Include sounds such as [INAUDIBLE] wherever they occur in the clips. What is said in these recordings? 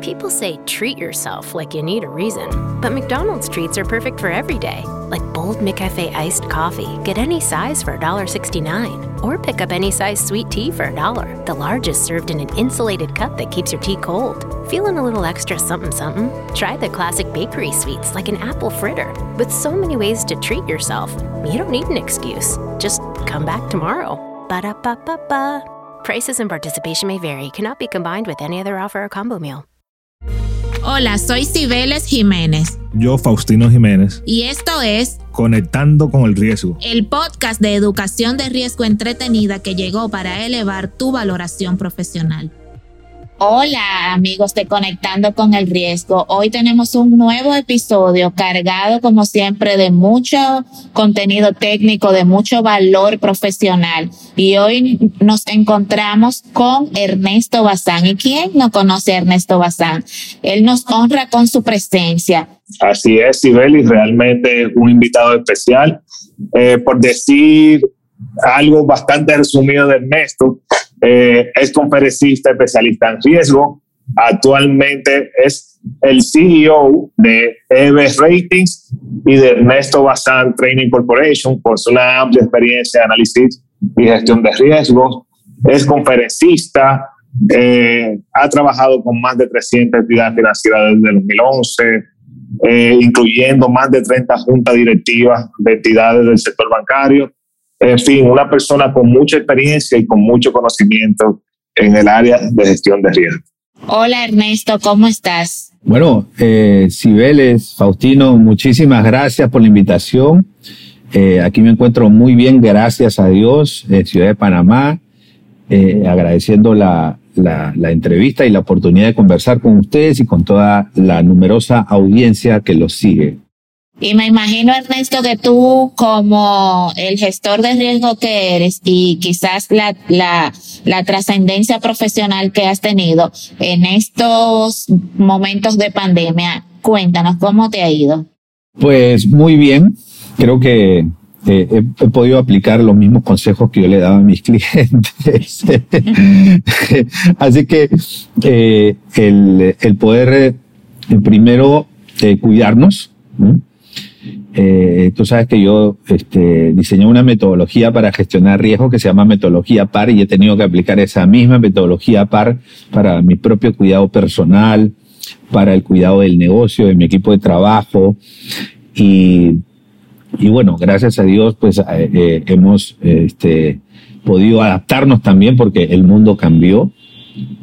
People say treat yourself like you need a reason, but McDonald's treats are perfect for every day. Like bold McCafe iced coffee, get any size for $1.69. Or pick up any size sweet tea for a dollar, the largest served in an insulated cup that keeps your tea cold. Feeling a little extra something something? Try the classic bakery sweets like an apple fritter. With so many ways to treat yourself, you don't need an excuse. Just come back tomorrow. Ba da ba ba ba. Prices and participation may vary, cannot be combined with any other offer or combo meal. Hola, soy Cibeles Jiménez. Yo, Faustino Jiménez. Y esto es Conectando con el Riesgo. El podcast de educación de riesgo entretenida que llegó para elevar tu valoración profesional. Hola amigos de Conectando con el Riesgo. Hoy tenemos un nuevo episodio cargado como siempre de mucho contenido técnico, de mucho valor profesional. Y hoy nos encontramos con Ernesto Bazán. ¿Y quién no conoce a Ernesto Bazán? Él nos honra con su presencia. Así es, Sibeli, realmente un invitado especial. Eh, por decir algo bastante resumido de Ernesto, eh, es conferencista especialista en riesgo. Actualmente es el CEO de EB Ratings y de Ernesto Bazán Training Corporation, por su una amplia experiencia de análisis y gestión de riesgos. Es conferencista, eh, ha trabajado con más de 300 entidades financieras desde el 2011, eh, incluyendo más de 30 juntas directivas de entidades del sector bancario en fin, una persona con mucha experiencia y con mucho conocimiento en el área de gestión de riesgo. Hola Ernesto, ¿cómo estás? Bueno, eh, Cibeles, Faustino, muchísimas gracias por la invitación. Eh, aquí me encuentro muy bien, gracias a Dios, en Ciudad de Panamá, eh, agradeciendo la, la, la, entrevista y la oportunidad de conversar con ustedes y con toda la numerosa audiencia que los sigue. Y me imagino, Ernesto, que tú como el gestor de riesgo que eres y quizás la, la, la trascendencia profesional que has tenido en estos momentos de pandemia, cuéntanos cómo te ha ido. Pues muy bien, creo que eh, he, podido aplicar los mismos consejos que yo le daba a mis [LAUGHS] clientes. [LAUGHS] Así que eh, el, el poder eh, primero cuidarnos. ¿no? Eh, tú sabes que yo este, diseñé una metodología para gestionar riesgos que se llama metodología PAR y he tenido que aplicar esa misma metodología PAR para mi propio cuidado personal, para el cuidado del negocio, de mi equipo de trabajo. Y, y bueno, gracias a Dios, pues eh, eh, hemos este, podido adaptarnos también porque el mundo cambió.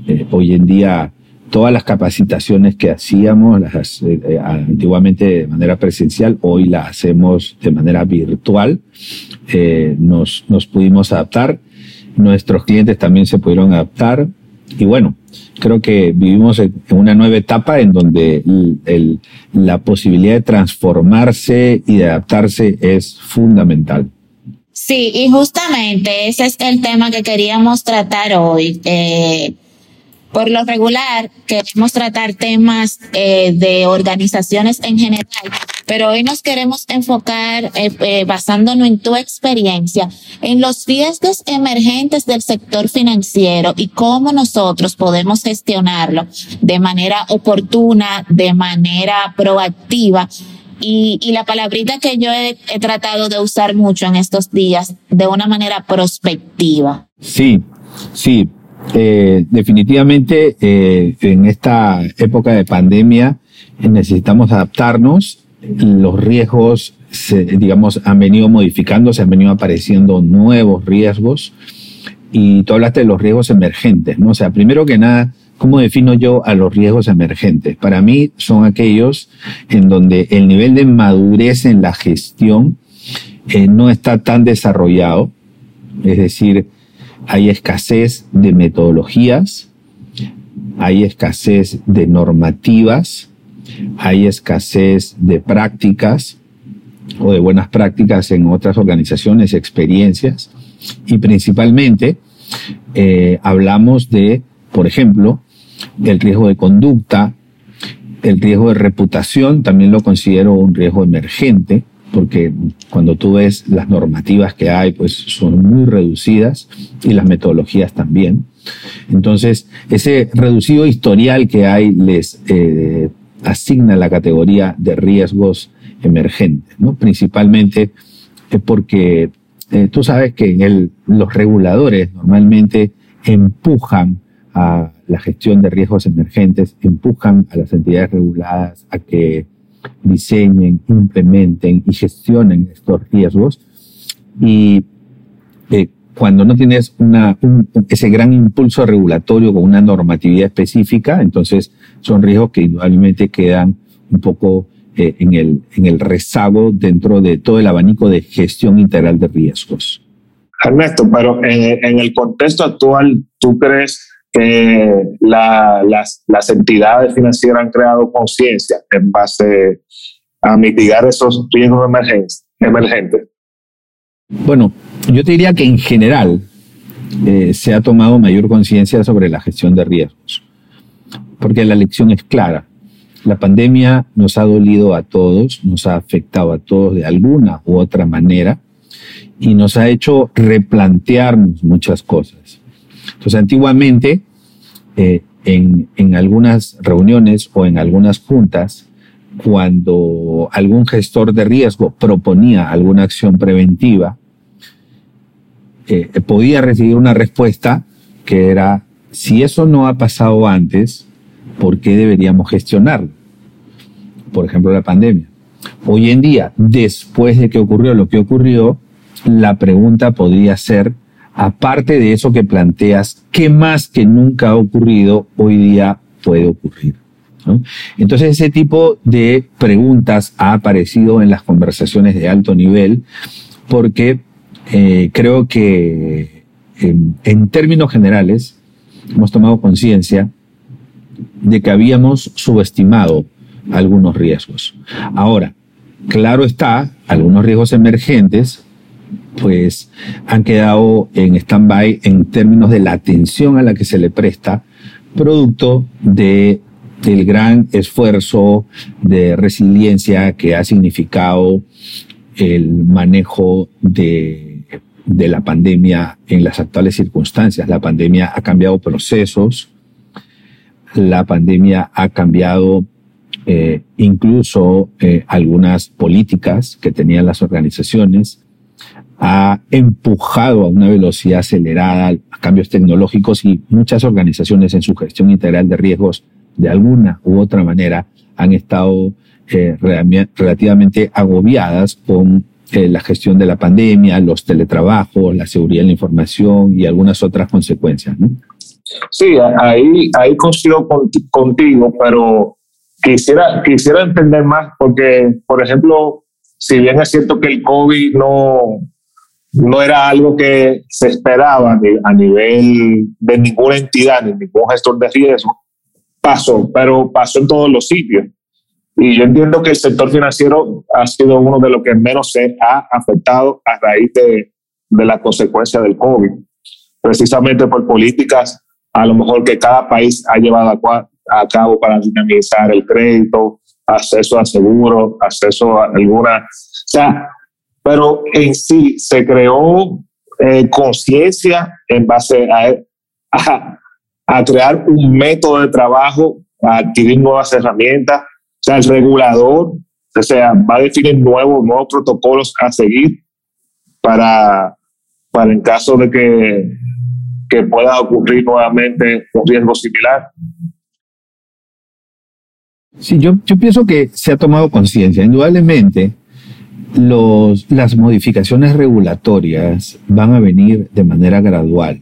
Eh, hoy en día todas las capacitaciones que hacíamos las, eh, eh, antiguamente de manera presencial, hoy las hacemos de manera virtual. Eh, nos, nos pudimos adaptar, nuestros clientes también se pudieron adaptar y bueno, creo que vivimos en una nueva etapa en donde el, el, la posibilidad de transformarse y de adaptarse es fundamental. Sí, y justamente ese es el tema que queríamos tratar hoy. Eh, por lo regular, queremos tratar temas eh, de organizaciones en general, pero hoy nos queremos enfocar, eh, eh, basándonos en tu experiencia, en los riesgos emergentes del sector financiero y cómo nosotros podemos gestionarlo de manera oportuna, de manera proactiva. Y, la palabrita que yo he, he tratado de usar mucho en estos días, de una manera prospectiva. Sí, sí, eh, definitivamente eh, en esta época de pandemia eh, necesitamos adaptarnos. Los riesgos, se, digamos, han venido modificándose, han venido apareciendo nuevos riesgos. Y tú hablaste de los riesgos emergentes, ¿no? O sea, primero que nada, ¿cómo defino yo a los riesgos emergentes? Para mí son aquellos en donde el nivel de madurez en la gestión eh, no está tan desarrollado. Es decir, hay escasez de metodologías, hay escasez de normativas, hay escasez de prácticas o de buenas prácticas en otras organizaciones, experiencias, y principalmente eh, hablamos de, por ejemplo, el riesgo de conducta, el riesgo de reputación, también lo considero un riesgo emergente, porque cuando tú ves las normativas que hay, pues son muy reducidas y las metodologías también. Entonces, ese reducido historial que hay les eh, asigna la categoría de riesgos emergentes, ¿no? principalmente porque eh, tú sabes que los reguladores normalmente empujan a la gestión de riesgos emergentes, empujan a las entidades reguladas a que diseñen, implementen y gestionen estos riesgos. Y eh, cuando no tienes ese gran impulso regulatorio con una normatividad específica, entonces son riesgos que indudablemente quedan un poco eh, en, el, en el rezago dentro de todo el abanico de gestión integral de riesgos. Ernesto, pero en, el contexto actual, ¿tú crees que las, las entidades financieras han creado conciencia en base a mitigar esos riesgos emergentes? Bueno, yo te diría que en general eh, se ha tomado mayor conciencia sobre la gestión de riesgos, porque la lección es clara. La pandemia nos ha dolido a todos, nos ha afectado a todos de alguna u otra manera y nos ha hecho replantearnos muchas cosas. Entonces, antiguamente, eh, en, en algunas reuniones o en algunas juntas, cuando algún gestor de riesgo proponía alguna acción preventiva, eh, podía recibir una respuesta que era, si eso no ha pasado antes, ¿por qué deberíamos gestionarlo? Por ejemplo, la pandemia. Hoy en día, después de que ocurrió lo que ocurrió, la pregunta podría ser, aparte de eso que planteas, ¿qué más que nunca ha ocurrido hoy día puede ocurrir? Entonces ese tipo de preguntas ha aparecido en las conversaciones de alto nivel porque eh, creo que en, términos generales hemos tomado conciencia de que habíamos subestimado algunos riesgos. Ahora, claro está, algunos riesgos emergentes pues han quedado en stand-by en términos de la atención a la que se le presta, producto de del gran esfuerzo de resiliencia que ha significado el manejo de, de, la pandemia en las actuales circunstancias. La pandemia ha cambiado procesos, la pandemia ha cambiado eh, incluso eh, algunas políticas que tenían las organizaciones, ha empujado a una velocidad acelerada cambios tecnológicos y muchas organizaciones en su gestión integral de riesgos de alguna u otra manera han estado eh, relativamente agobiadas con eh, la gestión de la pandemia, los teletrabajos, la seguridad de la información y algunas otras consecuencias. Sí, ahí, ahí coincido contigo, pero quisiera, quisiera entender más porque, por ejemplo, si bien es cierto que el COVID no, no era algo que se esperaba a nivel de ninguna entidad ni ningún gestor de riesgo, pasó, pero pasó en todos los sitios. Y yo entiendo que el sector financiero ha sido uno de los que menos se ha afectado a raíz de, de la consecuencia del COVID, precisamente por políticas a lo mejor que cada país ha llevado a, a cabo para dinamizar el crédito, acceso a seguros, acceso a alguna... O sea, pero en sí se creó eh, conciencia en base a, a, crear un método de trabajo, a adquirir nuevas herramientas. O sea, el regulador o sea, va a definir nuevos, nuevos protocolos a seguir para, para en caso de que, que pueda ocurrir nuevamente un riesgo similar. Sí, yo, yo pienso que se ha tomado conciencia. Indudablemente, los, las modificaciones regulatorias van a venir de manera gradual.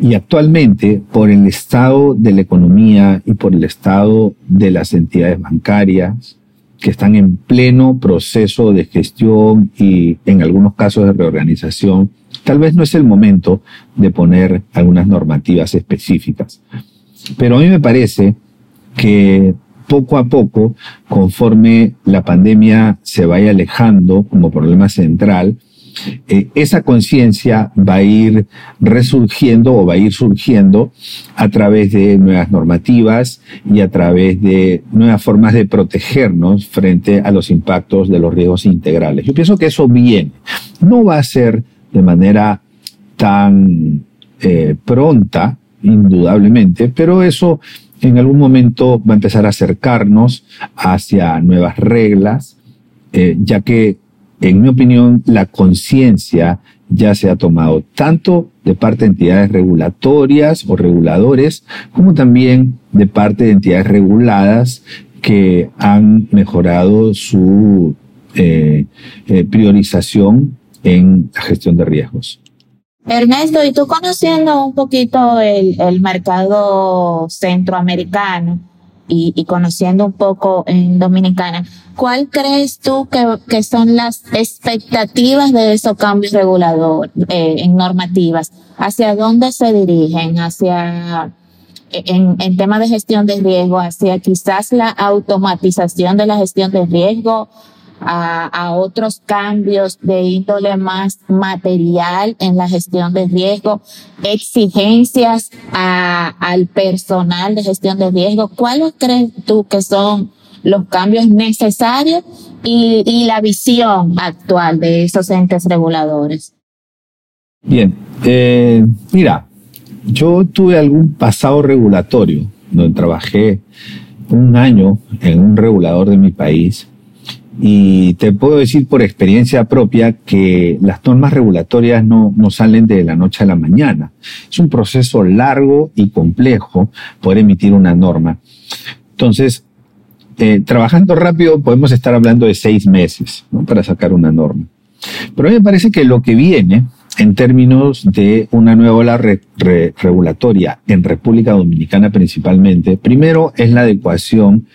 Y actualmente, por el estado de la economía y por el estado de las entidades bancarias, que están en pleno proceso de gestión y en algunos casos de reorganización, tal vez no es el momento de poner algunas normativas específicas. Pero a mí me parece que poco a poco, conforme la pandemia se vaya alejando como problema central, eh, esa conciencia va a ir resurgiendo o va a ir surgiendo a través de nuevas normativas y a través de nuevas formas de protegernos frente a los impactos de los riesgos integrales. Yo pienso que eso viene. No va a ser de manera tan eh, pronta, indudablemente, pero eso en algún momento va a empezar a acercarnos hacia nuevas reglas, eh, ya que, en mi opinión, la conciencia ya se ha tomado tanto de parte de entidades regulatorias o reguladores, como también de parte de entidades reguladas que han mejorado su eh, eh, priorización en la gestión de riesgos. Ernesto, y tú conociendo un poquito el, el mercado centroamericano y, conociendo un poco en Dominicana, ¿cuál crees tú que, que son las expectativas de esos cambios reguladores eh, en normativas? ¿Hacia dónde se dirigen? ¿Hacia en, en temas de gestión de riesgo, hacia quizás la automatización de la gestión de riesgo, a, otros cambios de índole más material en la gestión de riesgo, exigencias a, al personal de gestión de riesgo. ¿Cuáles crees tú que son los cambios necesarios y, y la visión actual de esos entes reguladores? Bien, eh, mira, yo tuve algún pasado regulatorio donde trabajé un año en un regulador de mi país y te puedo decir por experiencia propia que las normas regulatorias no, no salen de la noche a la mañana. Es un proceso largo y complejo poder emitir una norma. Entonces, eh, trabajando rápido podemos estar hablando de seis meses ¿no? para sacar una norma. Pero a mí me parece que lo que viene en términos de una nueva ola re, re, regulatoria en República Dominicana principalmente, primero es la adecuación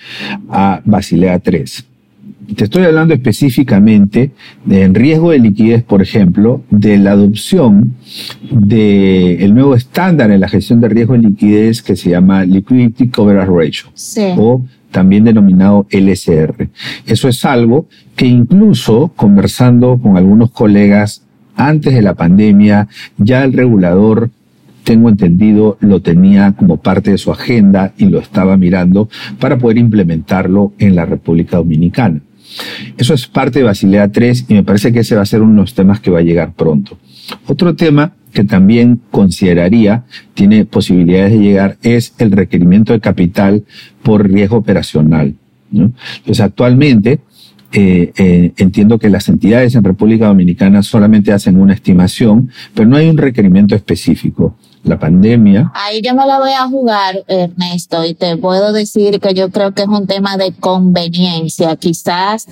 a Basilea III te estoy hablando específicamente de en riesgo de liquidez, por ejemplo, de la adopción del el nuevo estándar en la gestión de riesgo de liquidez que se llama Liquidity Coverage Ratio Sí. o también denominado LSR. Eso es algo que incluso conversando con algunos colegas antes de la pandemia, ya el regulador tengo entendido, lo tenía como parte de su agenda y lo estaba mirando para poder implementarlo en la República Dominicana. Eso es parte de Basilea 3 y me parece que ese va a ser uno de los temas que va a llegar pronto. Otro tema que también consideraría tiene posibilidades de llegar es el requerimiento de capital por riesgo operacional. Entonces, actualmente, eh, eh, entiendo que las entidades en República Dominicana solamente hacen una estimación, pero no hay un requerimiento específico. La pandemia. Ahí yo me la voy a jugar, Ernesto, y te puedo decir que yo creo que es un tema de conveniencia. Quizás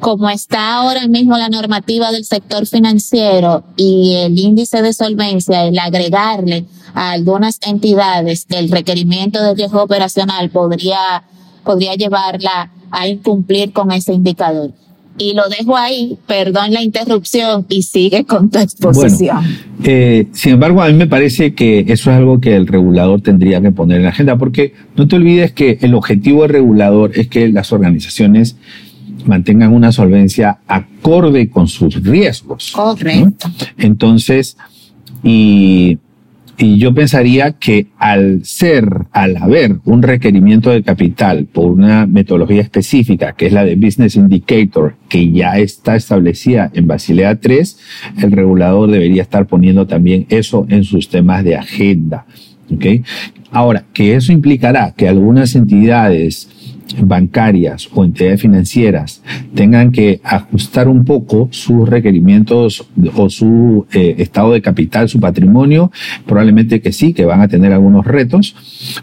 como está ahora mismo la normativa del sector financiero y el índice de solvencia, el agregarle a algunas entidades el requerimiento de riesgo operacional podría, podría llevarla a incumplir con ese indicador. Y lo dejo ahí, perdón la interrupción, y sigue con tu exposición. Bueno, eh, sin embargo, a mí me parece que eso es algo que el regulador tendría que poner en la agenda, porque no te olvides que el objetivo del regulador es que las organizaciones mantengan una solvencia acorde con sus riesgos. Correcto. ¿no? Entonces, y y yo pensaría que al ser, al haber un requerimiento de capital por una metodología específica, que es la de Business Indicator, que ya está establecida en Basilea 3, el regulador debería estar poniendo también eso en sus temas de agenda. ¿okay? Ahora, que eso implicará que algunas entidades bancarias o entidades financieras tengan que ajustar un poco sus requerimientos o su eh, estado de capital, su patrimonio, probablemente que sí, que van a tener algunos retos,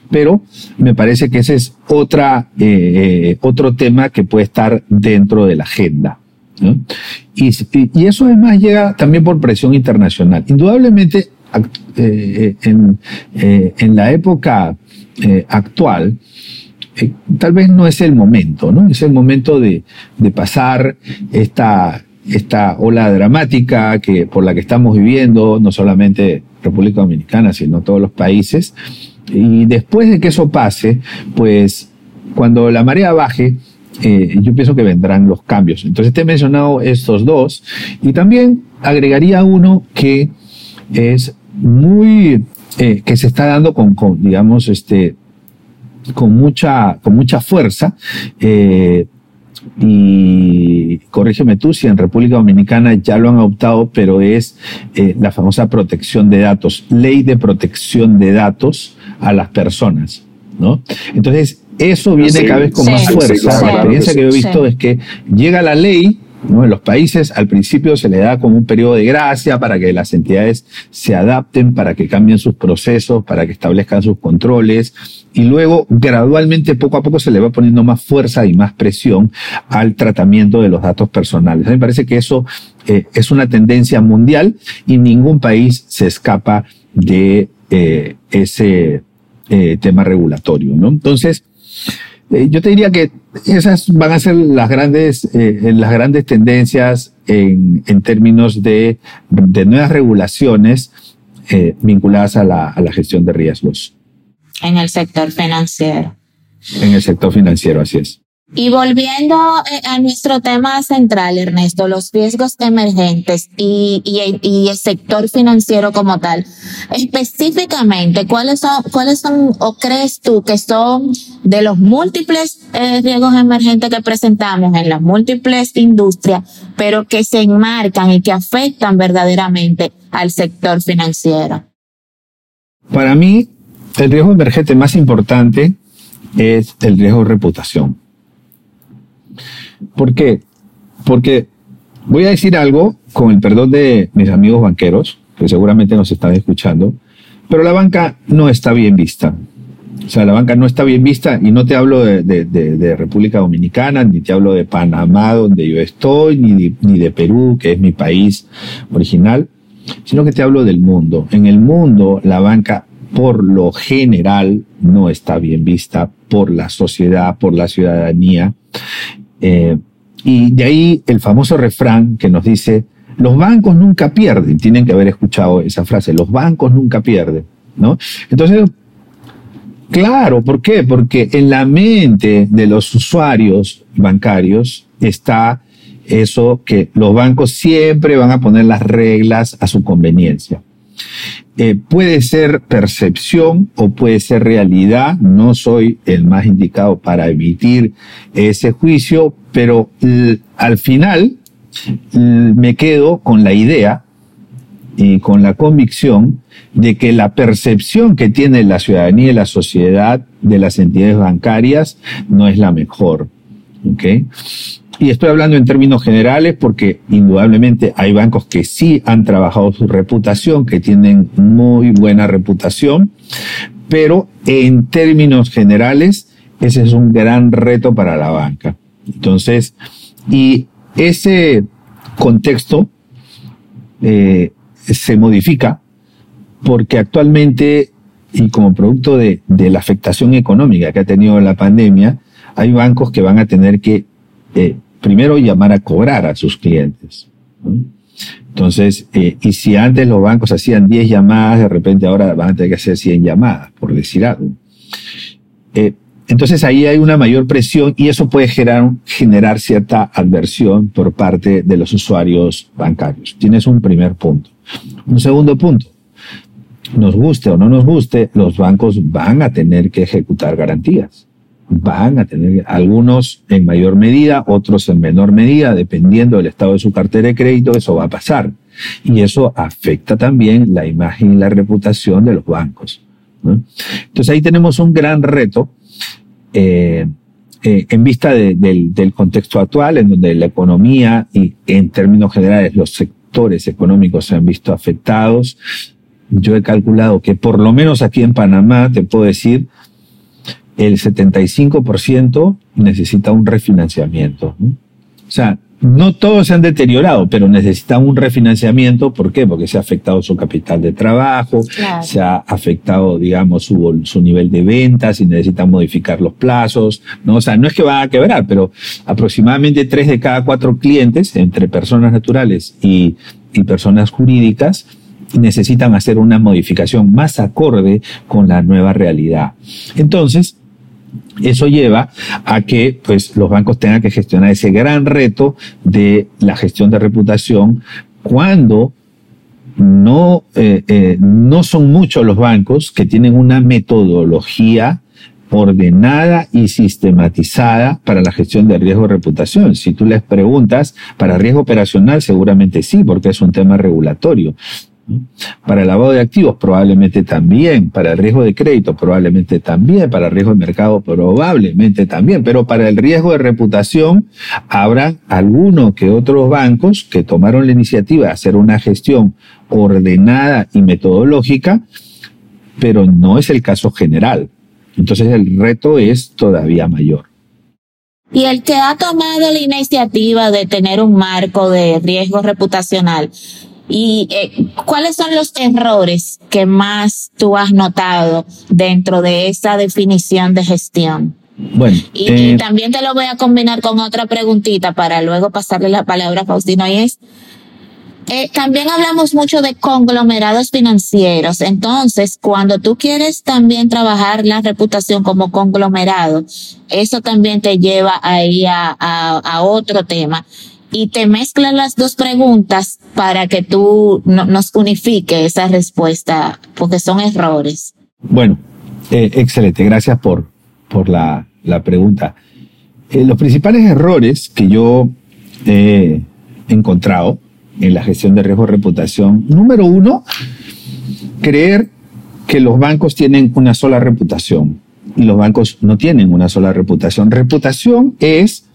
pero me parece que ese es otra, eh, otro tema que puede estar dentro de la agenda. Y, eso además llega también por presión internacional. Indudablemente, eh, en, en, la época actual, eh, tal vez no es el momento, ¿no? Es el momento de, de pasar esta, esta ola dramática que, por la que estamos viviendo, no solamente República Dominicana, sino todos los países. Y después de que eso pase, pues cuando la marea baje, eh, yo pienso que vendrán los cambios. Entonces te he mencionado estos dos y también agregaría uno que es muy, eh, que se está dando con, con digamos, este, con mucha, con mucha fuerza, eh, y corrígeme tú si en República Dominicana ya lo han adoptado, pero es eh, la famosa protección de datos, ley de protección de datos a las personas, ¿no? Entonces, eso viene cada vez con más fuerza. la experiencia que yo he visto es que llega la ley, En los países al principio se le da como un periodo de gracia para que las entidades se adapten, para que cambien sus procesos, para que establezcan sus controles y luego gradualmente poco a poco se le va poniendo más fuerza y más presión al tratamiento de los datos personales. A mí me parece que eso eh, es una tendencia mundial y ningún país se escapa de eh, ese eh, tema regulatorio. ¿no? Entonces, yo te diría que esas van a ser las grandes, las grandes tendencias en, en términos de, de, nuevas regulaciones vinculadas a la, a la gestión de riesgos en el sector financiero. En el sector financiero, así es. Y volviendo eh, a nuestro tema central, Ernesto, los riesgos emergentes y, el sector financiero como tal, específicamente, ¿cuáles son, cuáles son o crees tú que son de los múltiples eh, riesgos emergentes que presentamos en las múltiples industrias, pero que se enmarcan y que afectan verdaderamente al sector financiero? Para mí, el riesgo emergente más importante es el riesgo de reputación. ¿Por qué? Porque voy a decir algo con el perdón de mis amigos banqueros, que seguramente nos están escuchando, pero la banca no está bien vista. O sea, la banca no está bien vista y no te hablo de, República Dominicana, ni te hablo de Panamá, donde yo estoy, ni ni de Perú, que es mi país original, sino que te hablo del mundo. En el mundo, la banca por lo general no está bien vista por la sociedad, por la ciudadanía. Eh, y de ahí el famoso refrán que nos dice, los bancos nunca pierden. Tienen que haber escuchado esa frase, los bancos nunca pierden. ¿no? Entonces, claro, ¿por qué? Porque en la mente de los usuarios bancarios está eso que los bancos siempre van a poner las reglas a su conveniencia. Eh, puede ser percepción o puede ser realidad. No soy el más indicado para emitir ese juicio, pero al final me quedo con la idea y con la convicción de que la percepción que tiene la ciudadanía y la sociedad de las entidades bancarias no es la mejor. ¿Okay? Y estoy hablando en términos generales porque indudablemente hay bancos que sí han trabajado su reputación, que tienen muy buena reputación, pero en términos generales ese es un gran reto para la banca. Entonces, y ese contexto eh, se modifica porque actualmente y como producto de, de, la afectación económica que ha tenido la pandemia, hay bancos que van a tener que eh, primero llamar a cobrar a sus clientes. Entonces, eh, y si antes los bancos hacían 10 llamadas, de repente ahora van a tener que hacer 100 llamadas, por decir algo. Eh, entonces ahí hay una mayor presión y eso puede generar, generar cierta adversión por parte de los usuarios bancarios. Tienes un primer punto. Un segundo punto. Nos guste o no nos guste, los bancos van a tener que ejecutar garantías van a tener algunos en mayor medida, otros en menor medida, dependiendo del estado de su cartera de crédito, eso va a pasar. Y eso afecta también la imagen y la reputación de los bancos. Entonces ahí tenemos un gran reto eh, eh, en vista del, del contexto actual, en donde la economía y en términos generales los sectores económicos se han visto afectados. Yo he calculado que por lo menos aquí en Panamá, te puedo decir, el 75% necesita un refinanciamiento. O sea, no todos se han deteriorado, pero necesitan un refinanciamiento. ¿Por qué? Porque se ha afectado su capital de trabajo, se ha afectado, digamos, su, su, nivel de ventas y necesitan modificar los plazos. ¿no? O sea, no es que van a quebrar, pero aproximadamente tres de cada cuatro clientes, entre personas naturales y, y personas jurídicas, necesitan hacer una modificación más acorde con la nueva realidad. Entonces, eso lleva a que pues, los bancos tengan que gestionar ese gran reto de la gestión de reputación cuando no, eh, eh, no son muchos los bancos que tienen una metodología ordenada y sistematizada para la gestión de riesgo de reputación. Si tú les preguntas, para riesgo operacional seguramente sí, porque es un tema regulatorio. Para el lavado de activos probablemente también, para el riesgo de crédito probablemente también, para el riesgo de mercado probablemente también, pero para el riesgo de reputación habrá algunos que otros bancos que tomaron la iniciativa de hacer una gestión ordenada y metodológica, pero no es el caso general. Entonces el reto es todavía mayor. Y el que ha tomado la iniciativa de tener un marco de riesgo reputacional, ¿Y eh, cuáles son los errores que más tú has notado dentro de esa definición de gestión? Bueno, y, eh, también te lo voy a combinar con otra preguntita para luego pasarle la palabra a Faustino y es, eh, también hablamos mucho de conglomerados financieros. Entonces, cuando tú quieres también trabajar la reputación como conglomerado, eso también te lleva ahí a, a, a otro tema y te mezclan las dos preguntas para que tú no, nos unifique esa respuesta, porque son errores. Bueno, eh, excelente, gracias por, por la, la pregunta. Eh, los principales errores que yo he encontrado en la gestión de riesgo de reputación, número uno, creer que los bancos tienen una sola reputación y los bancos no tienen una sola reputación. Reputación es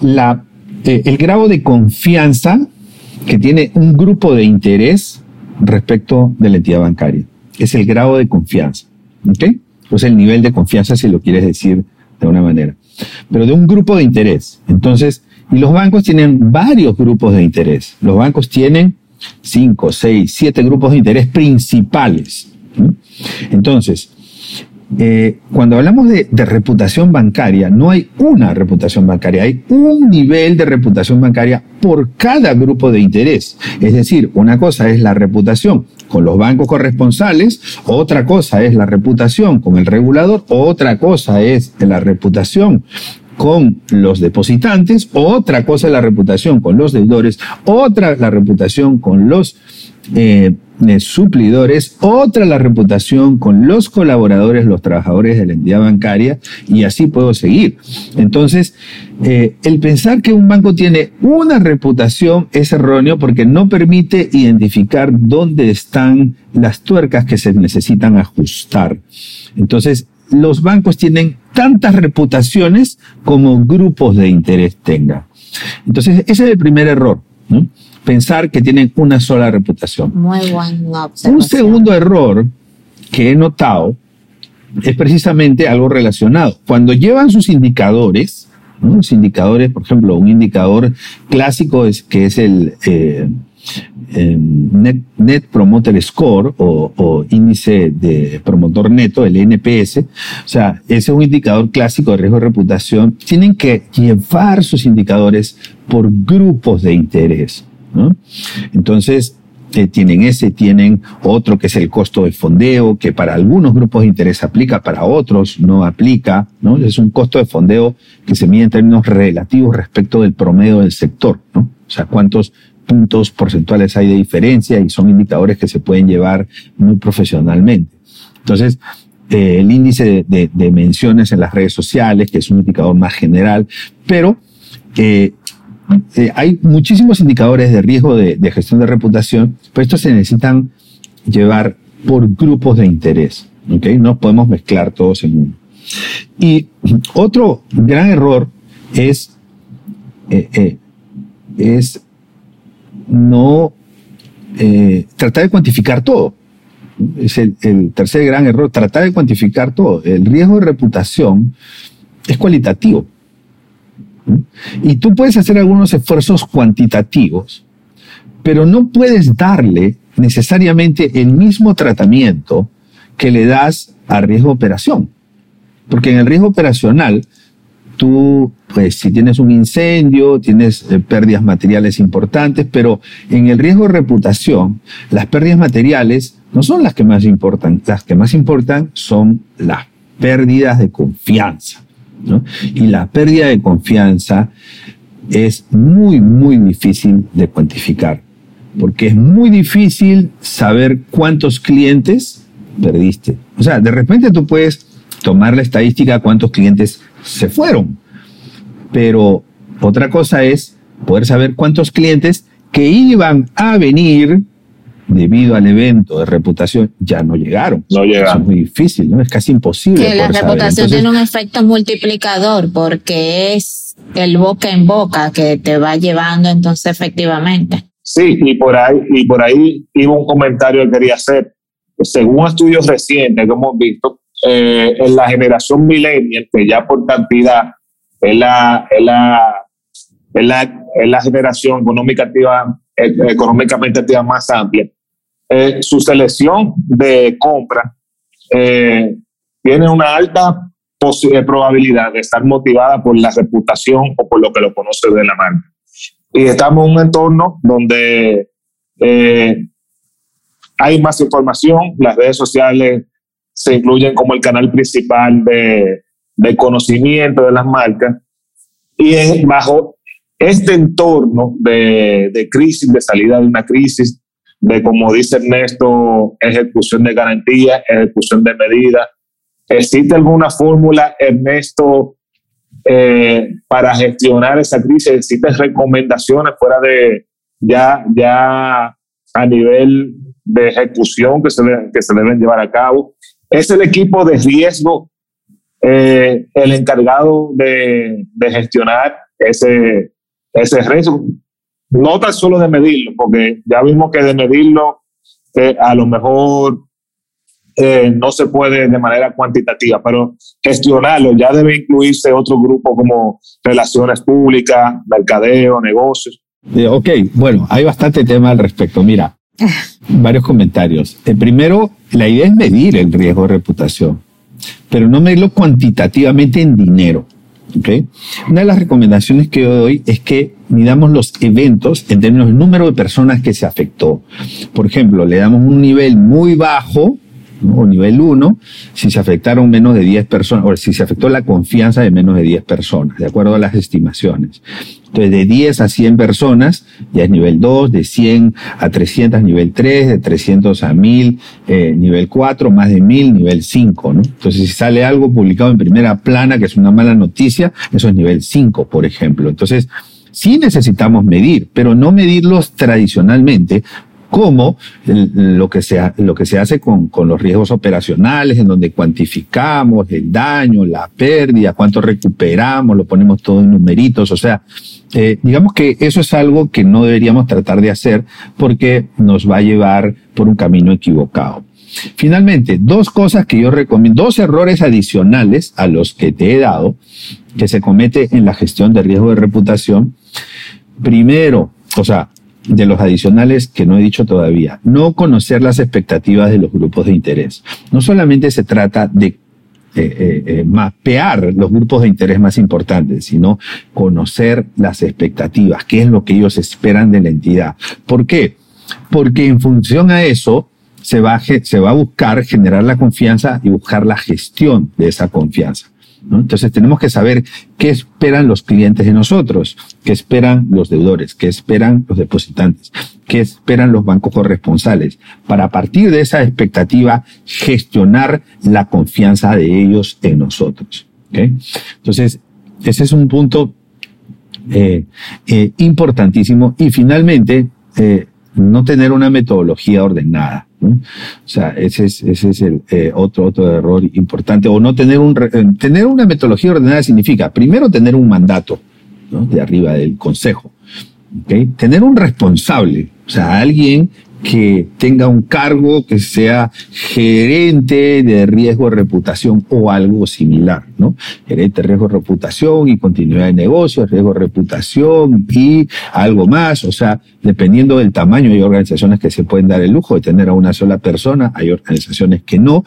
la eh, el grado de confianza que tiene un grupo de interés respecto de la entidad bancaria. Es el grado de confianza. ¿Ok? Pues el nivel de confianza, si lo quieres decir de una manera. Pero de un grupo de interés. Entonces, y los bancos tienen varios grupos de interés. Los bancos tienen cinco, seis, siete grupos de interés principales. Entonces, eh, cuando hablamos de, reputación bancaria, no hay una reputación bancaria, hay un nivel de reputación bancaria por cada grupo de interés. Es decir, una cosa es la reputación con los bancos corresponsales, otra cosa es la reputación con el regulador, otra cosa es la reputación con los depositantes, otra cosa es la reputación con los deudores, otra la reputación con los eh, suplidores, otra la reputación con los colaboradores, los trabajadores de la entidad bancaria, y así puedo seguir. Entonces, eh, el pensar que un banco tiene una reputación es erróneo porque no permite identificar dónde están las tuercas que se necesitan ajustar. Entonces, los bancos tienen tantas reputaciones como grupos de interés tengan. Entonces, ese es el primer error. Pensar que tienen una sola reputación. Muy buena Un segundo error que he notado es precisamente algo relacionado. Cuando llevan sus indicadores, los indicadores, por ejemplo, un indicador clásico es que es el eh, Net, Promoter Score o, o, índice de promotor neto, el NPS. O sea, ese es un indicador clásico de riesgo de reputación. Tienen que llevar sus indicadores por grupos de interés. Entonces, eh, tienen ese, tienen otro que es el costo del fondeo, que para algunos grupos de interés aplica, para otros no aplica, ¿no? Es un costo de fondeo que se mide en términos relativos respecto del promedio del sector, ¿no? O sea, cuántos puntos porcentuales hay de diferencia y son indicadores que se pueden llevar muy profesionalmente. Entonces, eh, el índice de, de, menciones en las redes sociales, que es un indicador más general, pero eh, eh, hay muchísimos indicadores de riesgo de, gestión de reputación, pero estos se necesitan llevar por grupos de interés. ¿okay? No podemos mezclar todos en uno. Y otro gran error es, eh, eh, es no tratar de cuantificar todo. Es el tercer gran error, tratar de cuantificar todo. El riesgo de reputación es cualitativo. Y tú puedes hacer algunos esfuerzos cuantitativos, pero no puedes darle necesariamente el mismo tratamiento que le das a riesgo operación. Porque en el riesgo operacional, tú, pues si tienes un incendio, tienes eh, pérdidas materiales importantes, pero en el riesgo de reputación, las pérdidas materiales no son las que más importan. Las que más importan son las pérdidas de confianza. Y la pérdida de confianza es muy, muy difícil de cuantificar, porque es muy difícil saber cuántos clientes perdiste. O sea, de repente tú puedes tomar la estadística cuántos clientes se fueron. Pero otra cosa es poder saber cuántos clientes que iban a venir debido al evento de reputación ya no llegaron. No llegaron. es muy difícil, ¿no? Es casi imposible. Que la reputación Entonces, tiene un efecto multiplicador porque es el boca en boca que te va llevando entonces efectivamente. Sí, y por ahí, y por ahí iba un comentario que quería hacer. Según estudios recientes que hemos visto, eh, en la generación millennial, que ya por cantidad es la, es la, es la, es la generación económica activa, eh, económicamente activa más amplia, eh, su selección de compra eh, tiene una alta eh, probabilidad de estar motivada por la reputación o por lo que lo conoce de la marca. Y estamos en un entorno donde eh, hay más información, las redes sociales se incluyen como el canal principal de, de conocimiento de las marcas y es bajo este entorno de, de crisis, de salida de una crisis, de como dice Ernesto, ejecución de garantía, ejecución de medidas. ¿Existe alguna fórmula, Ernesto, eh, para gestionar esa crisis? ¿Existen recomendaciones fuera de ya, ya a nivel de ejecución que se, que se deben llevar a cabo? ¿Es el equipo de riesgo eh, el encargado de, de gestionar ese, ese riesgo? No tan solo de medirlo, porque ya vimos que de medirlo eh, a lo mejor eh, no se puede de manera cuantitativa, pero gestionarlo ya debe incluirse otro grupo como relaciones públicas, mercadeo, negocios. Eh, ok, bueno, hay bastante tema al respecto. Mira, [LAUGHS] varios comentarios. El primero, la idea es medir el riesgo de reputación, pero no medirlo cuantitativamente en dinero. ¿Ok? Una de las recomendaciones que yo doy es que midamos los eventos en términos del número de personas que se afectó. Por ejemplo, le damos un nivel muy bajo, ¿no? o nivel 1, si se afectaron menos de 10 personas, o si se afectó la confianza de menos de 10 personas, de acuerdo a las estimaciones. Entonces, de 10 a 100 personas ya es nivel 2, de 100 a 300 nivel 3, de 300 a 1000 eh, nivel 4, más de 1000 nivel 5, ¿no? Entonces, si sale algo publicado en primera plana, que es una mala noticia, eso es nivel 5, por ejemplo. Entonces, sí necesitamos medir, pero no medirlos tradicionalmente como lo que se, lo que se hace con, con los riesgos operacionales, en donde cuantificamos el daño, la pérdida, cuánto recuperamos, lo ponemos todo en numeritos. O sea, eh, digamos que eso es algo que no deberíamos tratar de hacer porque nos va a llevar por un camino equivocado. Finalmente, dos cosas que yo recomiendo, dos errores adicionales a los que te he dado, que se comete en la gestión de riesgo de reputación. Primero, o sea, de los adicionales que no he dicho todavía, no conocer las expectativas de los grupos de interés. No solamente se trata de eh, eh, eh, mapear los grupos de interés más importantes, sino conocer las expectativas, qué es lo que ellos esperan de la entidad. ¿Por qué? Porque en función a eso se va a, se va a buscar generar la confianza y buscar la gestión de esa confianza. Entonces tenemos que saber qué esperan los clientes de nosotros, qué esperan los deudores, qué esperan los depositantes, qué esperan los bancos corresponsales, para a partir de esa expectativa gestionar la confianza de ellos en nosotros. Entonces, ese es un punto eh, eh, importantísimo. Y finalmente, eh, no tener una metodología ordenada. ¿no? O sea, ese es, ese es el eh, otro, otro error importante. O no tener un, eh, tener una metodología ordenada significa, primero, tener un mandato ¿no? de arriba del consejo. ¿ok? Tener un responsable, o sea, alguien que tenga un cargo que sea gerente de riesgo reputación o algo similar, ¿no? Gerente de riesgo reputación y continuidad de negocios, riesgo reputación y algo más, o sea, dependiendo del tamaño, hay organizaciones que se pueden dar el lujo de tener a una sola persona, hay organizaciones que no,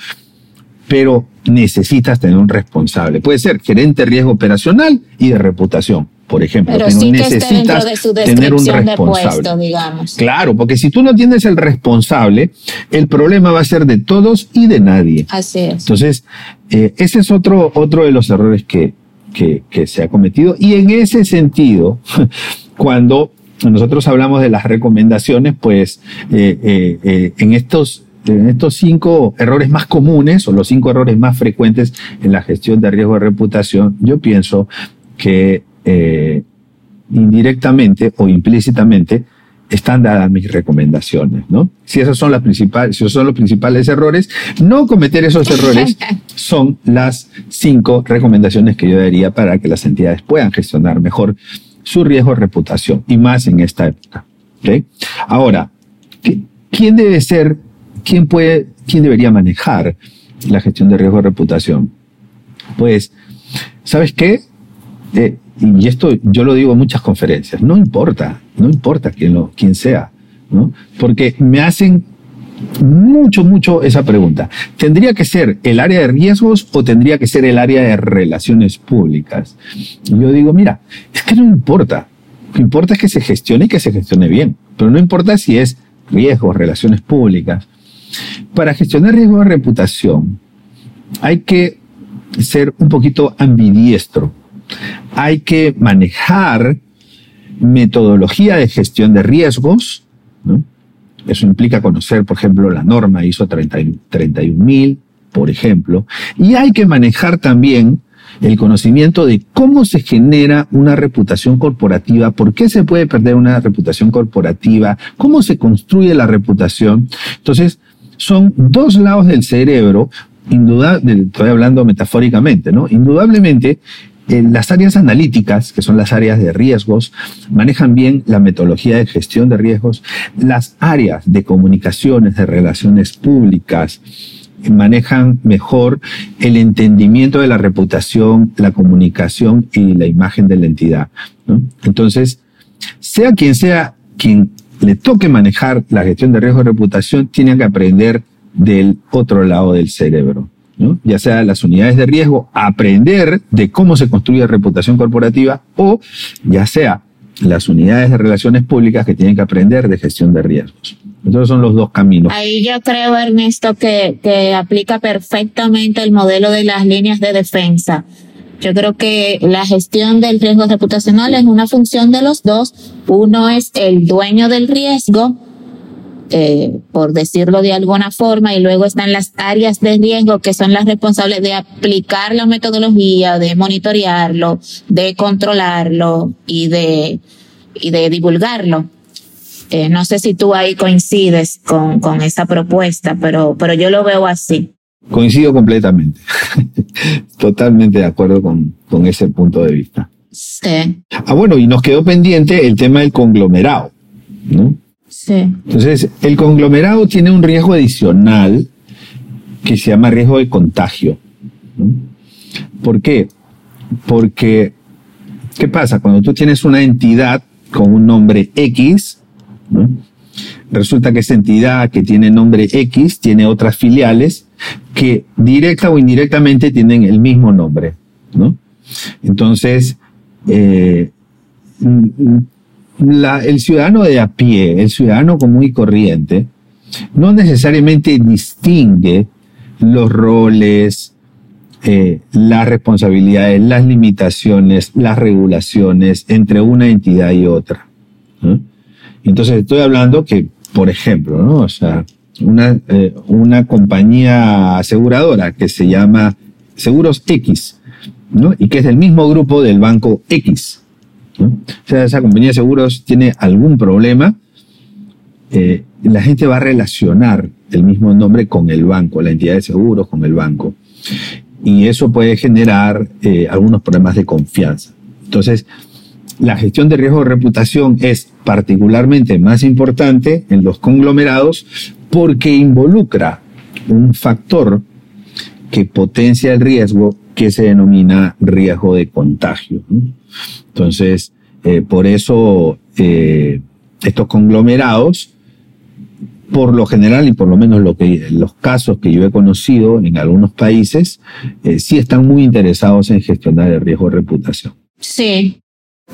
pero necesitas tener un responsable. Puede ser gerente de riesgo operacional y de reputación, por ejemplo, Pero sí que esté dentro necesitas de su tener un responsable. puesto, digamos. Claro, porque si tú no tienes el responsable, el problema va a ser de todos y de nadie. Así es. Entonces, eh, ese es otro, otro de los errores que, que, que se ha cometido. Y en ese sentido, [LAUGHS] cuando nosotros hablamos de las recomendaciones, pues eh, eh, eh, en estos en estos cinco errores más comunes o los cinco errores más frecuentes en la gestión de riesgo de reputación, yo pienso que eh, indirectamente o implícitamente están dadas mis recomendaciones, ¿no? Si esos son las principales, si esos son los principales errores, no cometer esos errores [LAUGHS] son las cinco recomendaciones que yo daría para que las entidades puedan gestionar mejor su riesgo de reputación y más en esta época. ¿okay? Ahora, ¿quién debe ser, quién puede, quién debería manejar la gestión de riesgo de reputación? Pues, ¿sabes qué? Eh, y esto yo lo digo en muchas conferencias, no importa, no importa quién, quién sea, ¿no? Porque me hacen mucho, mucho esa pregunta. ¿Tendría que ser el área de riesgos o tendría que ser el área de relaciones públicas? Yo digo, mira, es que no importa. Lo que importa es que se gestione y que se gestione bien. Pero no importa si es riesgos, relaciones públicas. Para gestionar riesgo de reputación hay que ser un poquito ambidiestro hay que manejar metodología de gestión de riesgos. Eso implica conocer, por ejemplo, la norma ISO 31000, por ejemplo. Y hay que manejar también el conocimiento de cómo se genera una reputación corporativa, por qué se puede perder una reputación corporativa, cómo se construye la reputación. Entonces, son dos lados del cerebro, indudable, estoy hablando metafóricamente, ¿no? Indudablemente, las áreas analíticas, que son las áreas de riesgos, manejan bien la metodología de gestión de riesgos. Las áreas de comunicaciones, de relaciones públicas, manejan mejor el entendimiento de la reputación, la comunicación y la imagen de la entidad. Entonces, sea quien sea quien le toque manejar la gestión de riesgo de reputación, tiene que aprender del otro lado del cerebro ya sea las unidades de riesgo, aprender de cómo se construye reputación corporativa o ya sea las unidades de relaciones públicas que tienen que aprender de gestión de riesgos. Entonces son los dos caminos. Ahí yo creo, Ernesto, que, que aplica perfectamente el modelo de las líneas de defensa. Yo creo que la gestión del riesgo reputacional es una función de los dos. Uno es el dueño del riesgo eh, por decirlo de alguna forma, y luego están las áreas de riesgo que son las responsables de aplicar la metodología, de monitorearlo, de controlarlo y de, y de divulgarlo. Eh, no sé si tú ahí coincides con, con esa propuesta, pero, pero yo lo veo así. Coincido completamente. [LAUGHS] Totalmente de acuerdo con, con ese punto de vista. Sí. Ah, bueno, y nos quedó pendiente el tema del conglomerado, ¿no? Entonces, el conglomerado tiene un riesgo adicional que se llama riesgo de contagio. ¿Por qué? Porque, ¿qué pasa? Cuando tú tienes una entidad con un nombre X, resulta que esa entidad que tiene nombre X tiene otras filiales que directa o indirectamente tienen el mismo nombre. Entonces, eh, el ciudadano de a pie, el ciudadano común y corriente, no necesariamente distingue los roles, eh, las responsabilidades, las limitaciones, las regulaciones entre una entidad y otra. Entonces estoy hablando que, por ejemplo, una, eh, una compañía aseguradora que se llama Seguros X, y que es del mismo grupo del banco X. O sea, esa compañía de seguros tiene algún problema, eh, la gente va a relacionar el mismo nombre con el banco, la entidad de seguros con el banco. Y eso puede generar eh, algunos problemas de confianza. Entonces, la gestión de riesgo de reputación es particularmente más importante en los conglomerados porque involucra un factor que potencia el riesgo que se denomina riesgo de contagio. Entonces, eh, por eso eh, estos conglomerados, por lo general y por lo menos lo que, los casos que yo he conocido en algunos países, eh, sí están muy interesados en gestionar el riesgo de reputación. Sí,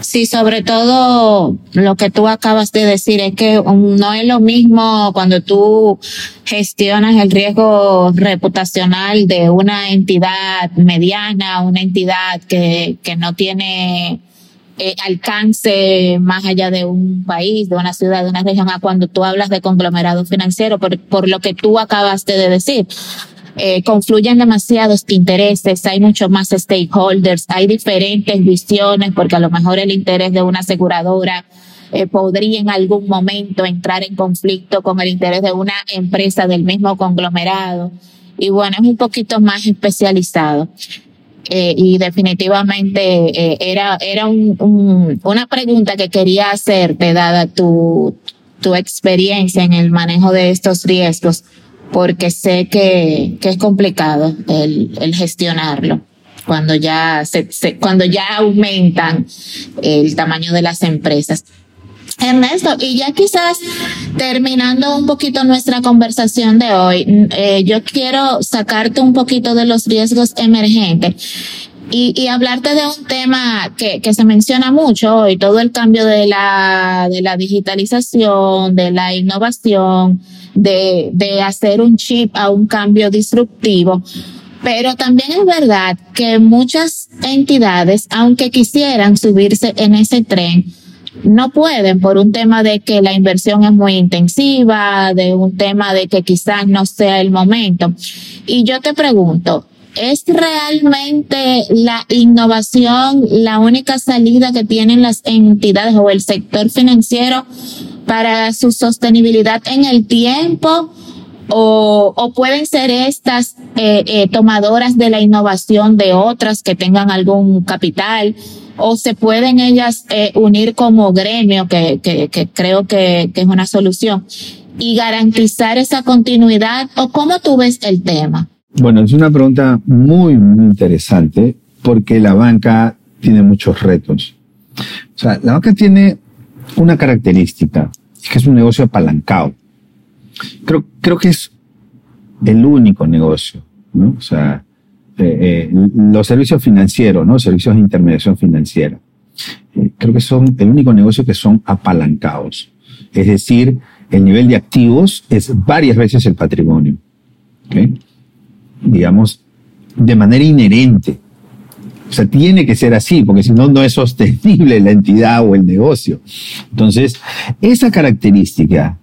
Sí, sobre todo lo que tú acabas de decir es que no es lo mismo cuando tú gestionas el riesgo reputacional de una entidad mediana, una entidad que, que no tiene eh, alcance más allá de un país, de una ciudad, de una región, a cuando tú hablas de conglomerado financiero, por, por lo que tú acabaste de decir. Eh, confluyen demasiados intereses, hay muchos más stakeholders, hay diferentes visiones, porque a lo mejor el interés de una aseguradora eh, podría en algún momento entrar en conflicto con el interés de una empresa del mismo conglomerado. Y bueno, es un poquito más especializado. Eh, y definitivamente eh, era, era un, una pregunta que quería hacerte, dada tu, tu experiencia en el manejo de estos riesgos, porque sé que, que es complicado el, el gestionarlo cuando ya se, se, cuando ya aumentan el tamaño de las empresas. Ernesto, y ya quizás terminando un poquito nuestra conversación de hoy, eh, yo quiero sacarte un poquito de los riesgos emergentes y, y hablarte de un tema que, que se menciona mucho hoy, todo el cambio de la, de la digitalización, de la innovación, de, de hacer un chip a un cambio disruptivo. Pero también es verdad que muchas entidades, aunque quisieran subirse en ese tren, no pueden por un tema de que la inversión es muy intensiva, de un tema de que quizás no sea el momento. Y yo te pregunto, ¿es realmente la innovación la única salida que tienen las entidades o el sector financiero para su sostenibilidad en el tiempo? O, o, pueden ser estas eh, eh, tomadoras de la innovación de otras que tengan algún capital o se pueden ellas eh, unir como gremio, que, que, que creo que, que, es una solución, y garantizar esa continuidad? ¿O cómo tú ves el tema? Bueno, es una pregunta muy, muy interesante porque la banca tiene muchos retos. O sea, la banca tiene una característica, que es un negocio apalancado. Creo, creo que es el único negocio, ¿no? O sea, eh, eh, los servicios financieros, ¿no? Servicios de intermediación financiera. Eh, creo que son el único negocio que son apalancados. Es decir, el nivel de activos es varias veces el patrimonio. Digamos, de manera inherente. O sea, tiene que ser así, porque si no, no es sostenible la entidad o el negocio. Entonces, esa característica,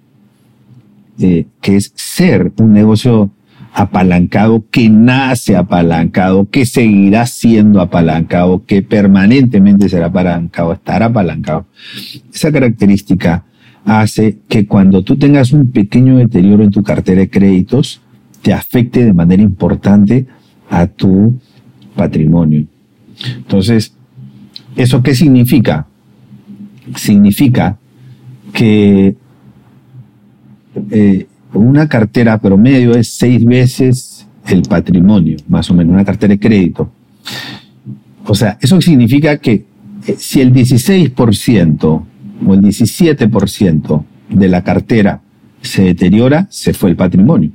eh, que es ser un negocio apalancado, que nace apalancado, que seguirá siendo apalancado, que permanentemente será apalancado, estará apalancado. Esa característica hace que cuando tú tengas un pequeño deterioro en tu cartera de créditos, te afecte de manera importante a tu patrimonio. Entonces, ¿eso qué significa? Significa que eh, una cartera promedio es seis veces el patrimonio, más o menos, una cartera de crédito. O sea, eso significa que eh, si el 16% o el 17% de la cartera se deteriora, se fue el patrimonio.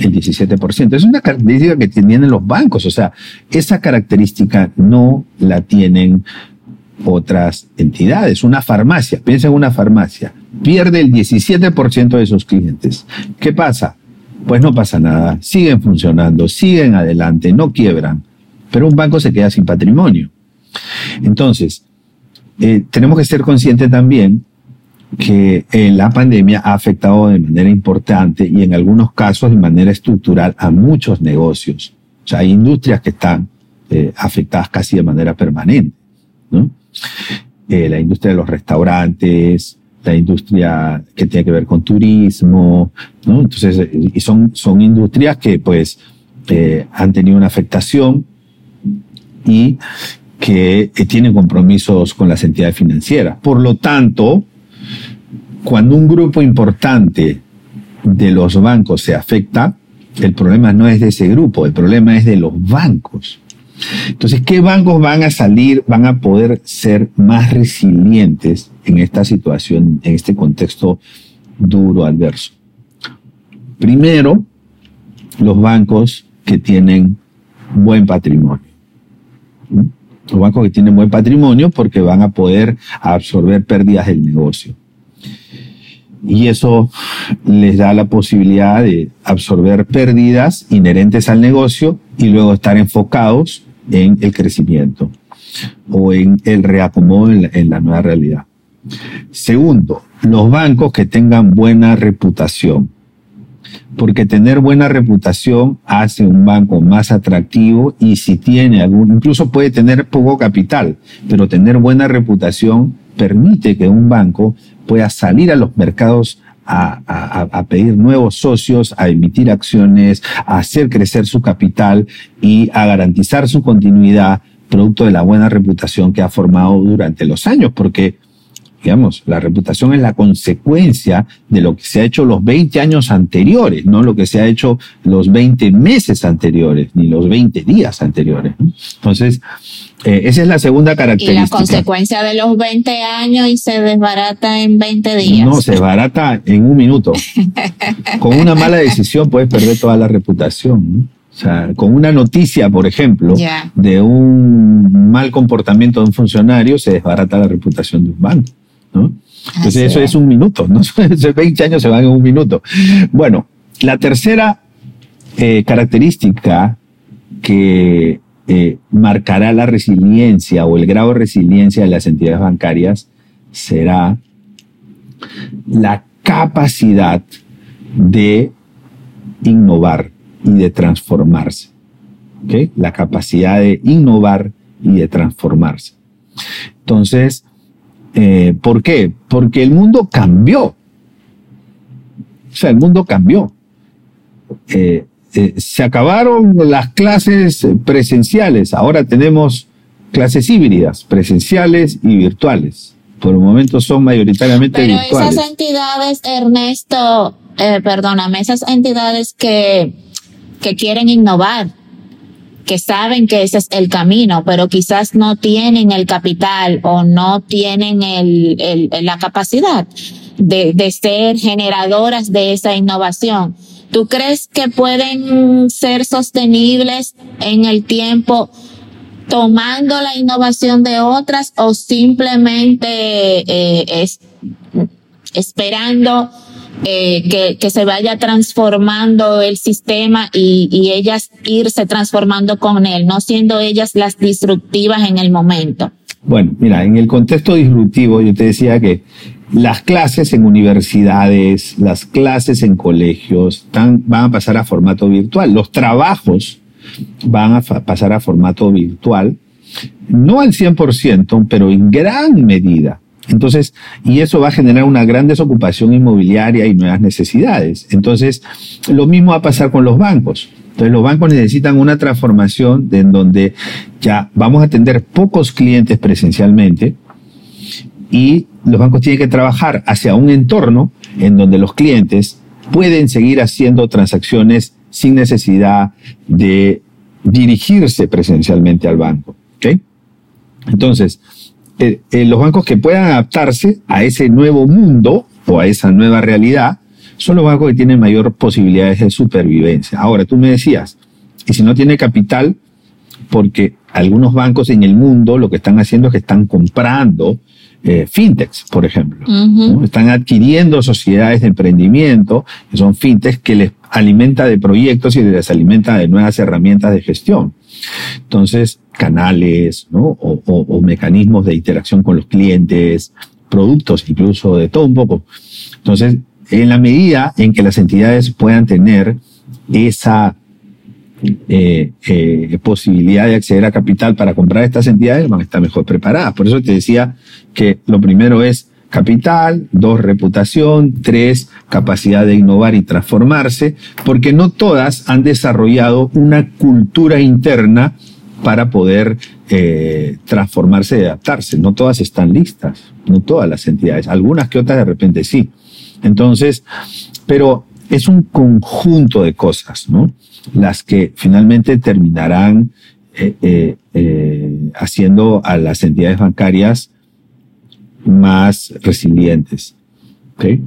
El 17%. Es una característica que tienen los bancos. O sea, esa característica no la tienen otras entidades. Una farmacia, piensa en una farmacia, pierde el 17% de sus clientes. ¿Qué pasa? Pues no pasa nada, siguen funcionando, siguen adelante, no quiebran, pero un banco se queda sin patrimonio. Entonces, eh, tenemos que ser conscientes también que eh, la pandemia ha afectado de manera importante y en algunos casos de manera estructural a muchos negocios. O sea, hay industrias que están eh, afectadas casi de manera permanente. ¿no? Eh, la industria de los restaurantes, la industria que tiene que ver con turismo, ¿no? Entonces, eh, y son, son industrias que pues han tenido una afectación y que tienen compromisos con las entidades financieras. Por lo tanto, cuando un grupo importante de los bancos se afecta, el problema no es de ese grupo, el problema es de los bancos. Entonces, ¿qué bancos van a salir, van a poder ser más resilientes en esta situación, en este contexto duro, adverso? Primero, los bancos que tienen buen patrimonio. Los bancos que tienen buen patrimonio porque van a poder absorber pérdidas del negocio. Y eso les da la posibilidad de absorber pérdidas inherentes al negocio y luego estar enfocados en el crecimiento. o en el reacomodo en la, nueva realidad. Segundo, los bancos que tengan buena reputación porque tener buena reputación hace un banco más atractivo y si tiene algún, incluso puede tener poco capital, pero tener buena reputación permite que un banco pueda salir a los mercados a, a, pedir nuevos socios, a emitir acciones, a hacer crecer su capital y a garantizar su continuidad producto de la buena reputación que ha formado durante los años, porque digamos, la reputación es la consecuencia de lo que se ha hecho los 20 años anteriores, no lo que se ha hecho los 20 meses anteriores, ni los 20 días anteriores. Entonces, eh, esa es la segunda característica. Y la consecuencia de los 20 años y se desbarata en 20 días. No, se desbarata en un minuto. Con una mala decisión puedes perder toda la reputación. O sea, con una noticia, por ejemplo, de un mal comportamiento de un funcionario, se desbarata la reputación de un banco. Entonces eso es un minuto, ¿no? [LAUGHS] 20 años se van en un minuto. Bueno, la tercera eh, característica que eh, marcará la resiliencia o el grado de resiliencia de las entidades bancarias será la capacidad de innovar y de transformarse. ¿okay? La capacidad de innovar y de transformarse. Entonces, eh, ¿Por qué? Porque el mundo cambió. O sea, el mundo cambió. Eh, eh, se acabaron las clases presenciales. Ahora tenemos clases híbridas, presenciales y virtuales. Por el momento son mayoritariamente Pero virtuales. Esas entidades, Ernesto, perdóname, esas entidades que, que quieren innovar, que saben que ese es el camino, pero quizás no tienen el capital o no tienen el, la capacidad de, de ser generadoras de esa innovación. ¿Tú crees que pueden ser sostenibles en el tiempo tomando la innovación de otras o simplemente eh, es, esperando eh, que, que, se vaya transformando el sistema y, y, ellas irse transformando con él, no siendo ellas las disruptivas en el momento. Bueno, mira, en el contexto disruptivo yo te decía que las clases en universidades, las clases en colegios van a pasar a formato virtual, los trabajos van a pasar a formato virtual, no al 100%, pero en gran medida. Entonces, y eso va a generar una gran desocupación inmobiliaria y nuevas necesidades. Entonces, lo mismo va a pasar con los bancos. Entonces, los bancos necesitan una transformación en donde ya vamos a atender pocos clientes presencialmente y los bancos tienen que trabajar hacia un entorno en donde los clientes pueden seguir haciendo transacciones sin necesidad de dirigirse presencialmente al banco. ¿okay? Entonces, eh, eh, los bancos que puedan adaptarse a ese nuevo mundo o a esa nueva realidad son los bancos que tienen mayor posibilidades de supervivencia. Ahora, tú me decías, y si no tiene capital, porque algunos bancos en el mundo lo que están haciendo es que están comprando eh, fintechs, por ejemplo. Están adquiriendo sociedades de emprendimiento, que son fintechs que les alimenta de proyectos y les alimenta de nuevas herramientas de gestión. Entonces, canales, ¿no? O, o, mecanismos de interacción con los clientes, productos, incluso de todo un poco. Entonces, en la medida en que las entidades puedan tener esa eh, eh, posibilidad de acceder a capital para comprar estas entidades, van a estar mejor preparadas. Por eso te decía que lo primero es capital, dos, reputación, tres, capacidad de innovar y transformarse, porque no todas han desarrollado una cultura interna para poder eh, transformarse y adaptarse. No todas están listas, no todas las entidades, algunas que otras de repente sí. Entonces, pero es un conjunto de cosas, ¿no? Las que finalmente terminarán eh, eh, eh haciendo a las entidades bancarias más resilientes. ¿okay?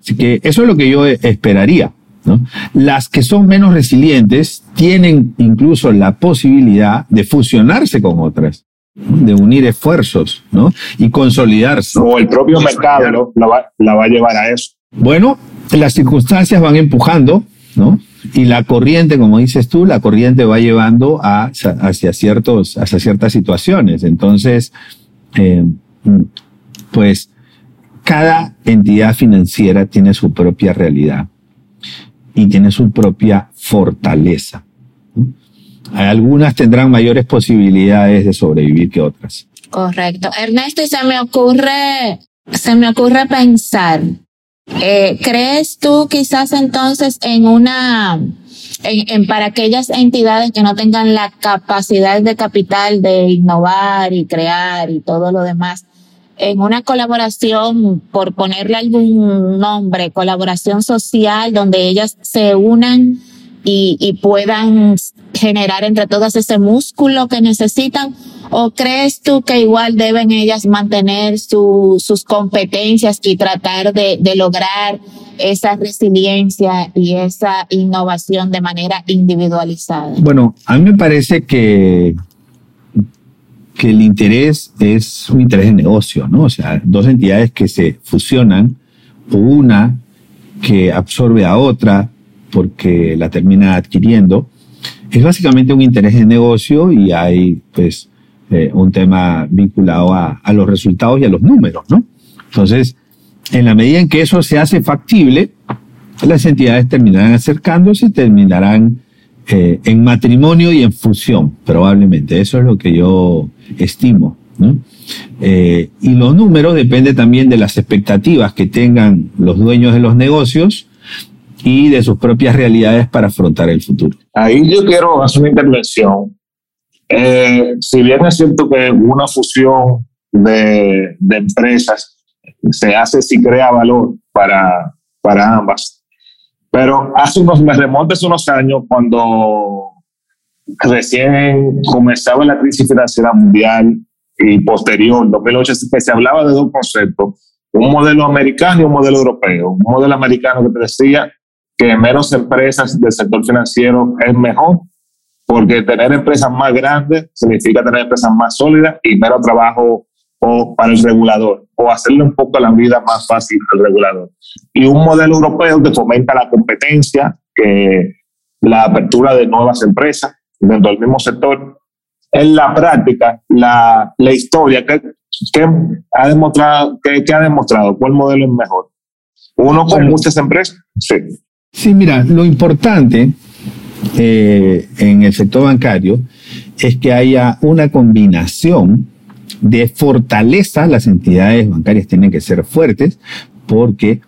Así que eso es lo que yo esperaría. ¿no? Las que son menos resilientes tienen incluso la posibilidad de fusionarse con otras, de unir esfuerzos ¿no? y consolidarse. O el propio mercado la, va, la va a llevar a eso. Bueno, las circunstancias van empujando, ¿no? Y la corriente, como dices tú, la corriente va llevando a, hacia, ciertos, hacia ciertas situaciones. Entonces, eh, pues cada entidad financiera tiene su propia realidad y tiene su propia fortaleza. Algunas tendrán mayores posibilidades de sobrevivir que otras. Correcto. Ernesto, se me ocurre, se me ocurre pensar, eh, ¿crees tú quizás entonces en una, en, para aquellas entidades que no tengan la capacidad de capital de innovar y crear y todo lo demás, en una colaboración, por ponerle algún nombre, colaboración social, donde ellas se unan y, puedan generar entre todas ese músculo que necesitan? ¿O crees tú que igual deben ellas mantener sus competencias y tratar de, lograr esa resiliencia y esa innovación de manera individualizada? Bueno, a mí me parece que, que el interés es un interés de negocio, ¿no? O sea, dos entidades que se fusionan, o una que absorbe a otra, porque la termina adquiriendo. Es básicamente un interés de negocio y hay pues eh, un tema vinculado a, a, los resultados y a los números, ¿no? Entonces, en la medida en que eso se hace factible, las entidades terminarán acercándose y terminarán eh, en matrimonio y en fusión, probablemente. Eso es lo que yo estimo. Eh, y los números dependen también de las expectativas que tengan los dueños de los negocios y de sus propias realidades para afrontar el futuro. Ahí yo quiero hacer una intervención. Eh, si bien es cierto que una fusión de, de, empresas se hace si crea valor para, para ambas, pero hace unos, me remonto hace unos años cuando recién comenzaba la crisis financiera mundial y posterior, 2008, se hablaba de dos conceptos, un modelo americano y un modelo europeo. Un modelo americano que decía que menos empresas del sector financiero es mejor, porque tener empresas más grandes significa tener empresas más sólidas y menos trabajo o para el regulador, o hacerle un poco la vida más fácil al regulador. Y un modelo europeo que fomenta la competencia, que la apertura de nuevas empresas dentro del mismo sector. En la práctica, la, la historia, ¿qué, ha demostrado, qué, ha demostrado? ¿Cuál modelo es mejor? ¿Uno con muchas empresas? Sí. Sí, mira, lo importante eh, en el sector bancario es que haya una combinación de fortaleza. Las entidades bancarias tienen que ser fuertes porque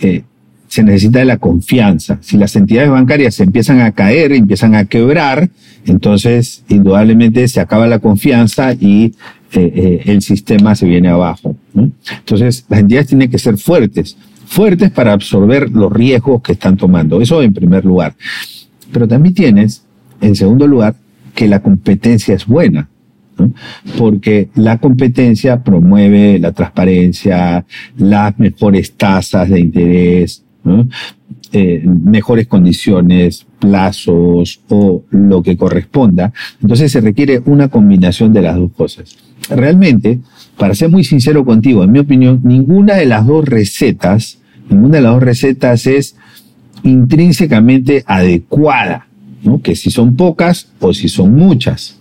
eh, se necesita de la confianza. Si las entidades bancarias se empiezan a caer, empiezan a quebrar, entonces indudablemente se acaba la confianza y eh, el sistema se viene abajo. Entonces las entidades tienen que ser fuertes fuertes para absorber los riesgos que están tomando. Eso en primer lugar. Pero también tienes, en segundo lugar, que la competencia es buena. Porque la competencia promueve la transparencia, las mejores tasas de interés, eh, mejores condiciones, plazos o lo que corresponda. Entonces se requiere una combinación de las dos cosas. Realmente, para ser muy sincero contigo, en mi opinión, ninguna de las dos recetas ninguna de las dos recetas es intrínsecamente adecuada, que si son pocas o si son muchas.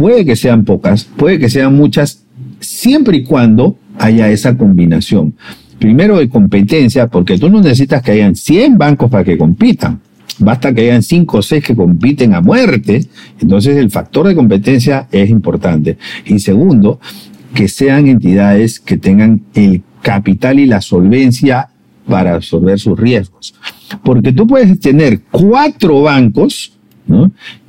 Puede que sean pocas, puede que sean muchas, siempre y cuando haya esa combinación. Primero de competencia, porque tú no necesitas que hayan 100 bancos para que compitan. Basta que hayan 5 o 6 que compiten a muerte. Entonces el factor de competencia es importante. Y segundo, que sean entidades que tengan el capital y la solvencia para absorber sus riesgos. Porque tú puedes tener cuatro bancos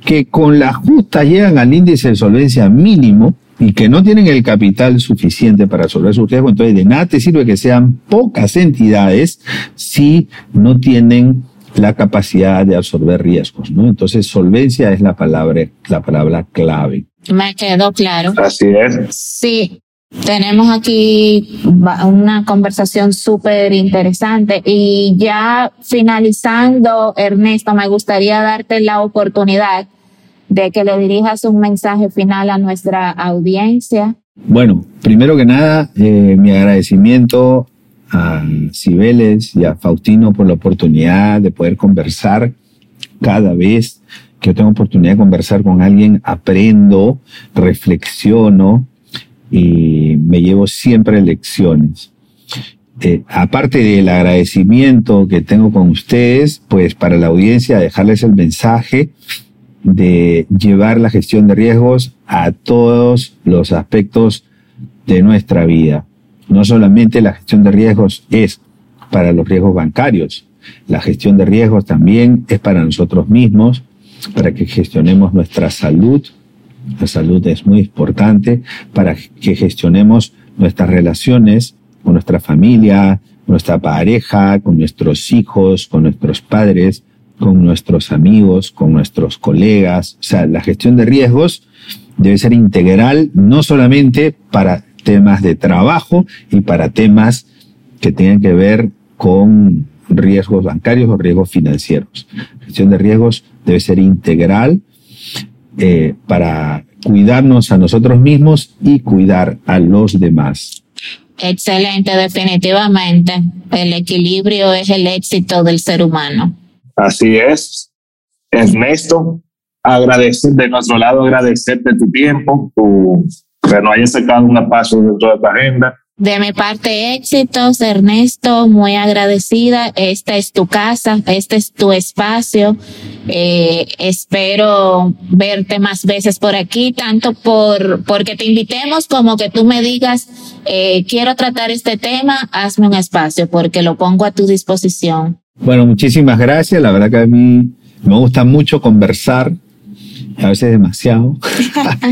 que con la justa llegan al índice de solvencia mínimo y que no tienen el capital suficiente para absorber sus riesgos. Entonces, de nada te sirve que sean pocas entidades si no tienen la capacidad de absorber riesgos. ¿no? Entonces, solvencia es la palabra, la palabra clave. Me quedó claro. Así es. Sí, tenemos aquí una conversación súper interesante y ya finalizando, Ernesto, me gustaría darte la oportunidad de que le dirijas un mensaje final a nuestra audiencia. Bueno, primero que nada, eh, mi agradecimiento a Cibeles y a Faustino por la oportunidad de poder conversar cada vez que yo tengo oportunidad de conversar con alguien, aprendo, reflexiono y me llevo siempre lecciones. Eh, aparte del agradecimiento que tengo con ustedes, pues para la audiencia dejarles el mensaje de llevar la gestión de riesgos a todos los aspectos de nuestra vida. No solamente la gestión de riesgos es para los riesgos bancarios, la gestión de riesgos también es para nosotros mismos, para que gestionemos nuestra salud. La salud es muy importante para que gestionemos nuestras relaciones con nuestra familia, nuestra pareja, con nuestros hijos, con nuestros padres, con nuestros amigos, con nuestros colegas. O sea, la gestión de riesgos debe ser integral no solamente para temas de trabajo y para temas que tengan que ver con riesgos bancarios o riesgos financieros. La gestión de riesgos debe ser integral eh, para cuidarnos a nosotros mismos y cuidar a los demás. Excelente, definitivamente. El equilibrio es el éxito del ser humano. Así es. Ernesto, agradecer de nuestro lado, agradecerte tu tiempo, tu, que no hayas sacado un paso dentro de tu agenda. De mi parte, éxitos, Ernesto, muy agradecida. Esta es tu casa, este es tu espacio. Eh, espero verte más veces por aquí, tanto por porque te invitemos como que tú me digas, eh, quiero tratar este tema, hazme un espacio porque lo pongo a tu disposición. Bueno, muchísimas gracias. La verdad que a mí me gusta mucho conversar, a veces demasiado.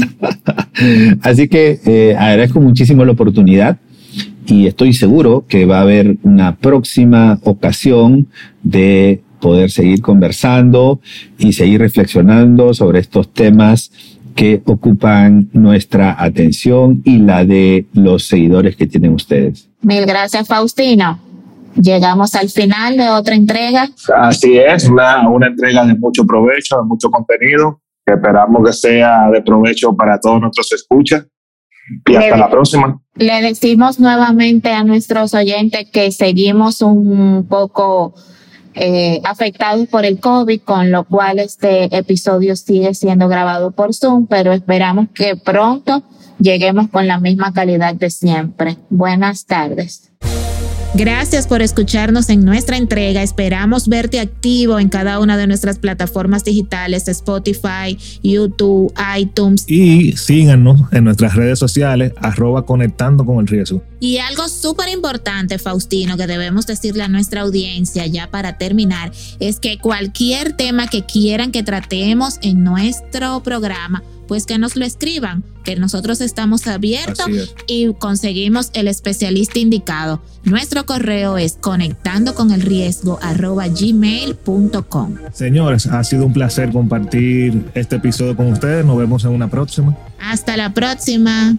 [LAUGHS] [LAUGHS] Así que eh, agradezco muchísimo la oportunidad y estoy seguro que va a haber una próxima ocasión de poder seguir conversando y seguir reflexionando sobre estos temas que ocupan nuestra atención y la de los seguidores que tienen ustedes. Mil gracias, Faustino. Llegamos al final de otra entrega. Así es, una, una entrega de mucho provecho, de mucho contenido, que esperamos que sea de provecho para todos nuestros escuchas. Y hasta la próxima. Le decimos nuevamente a nuestros oyentes que seguimos un poco eh, afectados por el COVID, con lo cual este episodio sigue siendo grabado por Zoom, pero esperamos que pronto lleguemos con la misma calidad de siempre. Buenas tardes. Gracias por escucharnos en nuestra entrega. Esperamos verte activo en cada una de nuestras plataformas digitales, Spotify, YouTube, iTunes. Y síganos en nuestras redes sociales, arroba conectando con el riesgo. Y algo súper importante, Faustino, que debemos decirle a nuestra audiencia ya para terminar, es que cualquier tema que quieran que tratemos en nuestro programa, pues que nos lo escriban, que nosotros estamos abiertos y conseguimos el especialista indicado. Nuestro correo es conectando con el riesgo arroba gmail.com. Señores, ha sido un placer compartir este episodio con ustedes. Nos vemos en una próxima. Hasta la próxima.